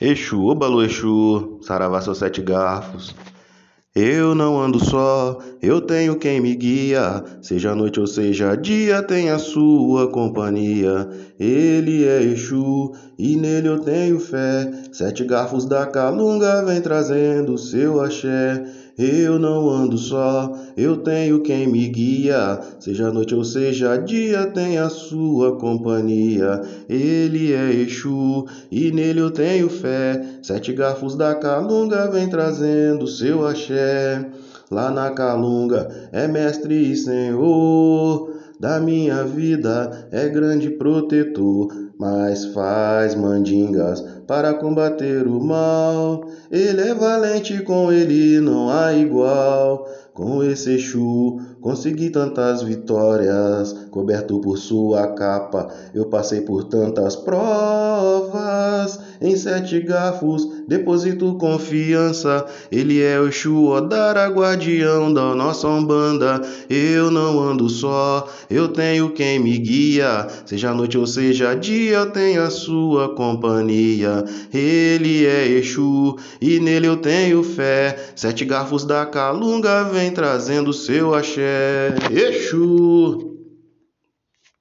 Exu, ô balu Exu, saravá seus sete garfos. Eu não ando só, eu tenho quem me guia. Seja noite ou seja dia, tem a sua companhia. Ele é Exu e nele eu tenho fé. Sete garfos da calunga vem trazendo seu axé. Eu não ando só, eu tenho quem me guia. Seja noite ou seja dia, tem a sua companhia. Ele é Exu e nele eu tenho fé. Sete garfos da calunga vem trazendo seu axé. Lá na calunga é mestre e senhor da minha vida, é grande protetor mas faz mandingas para combater o mal. Ele é valente, com ele não há igual. Com esse Exu consegui tantas vitórias, coberto por sua capa, eu passei por tantas provas. Em sete garfos deposito confiança, ele é o Exu Odara, guardião da nossa Umbanda. Eu não ando só, eu tenho quem me guia, seja noite ou seja dia, eu tenho a sua companhia. Ele é Exu e nele eu tenho fé. Sete garfos da calunga vem trazendo seu axé. Exu!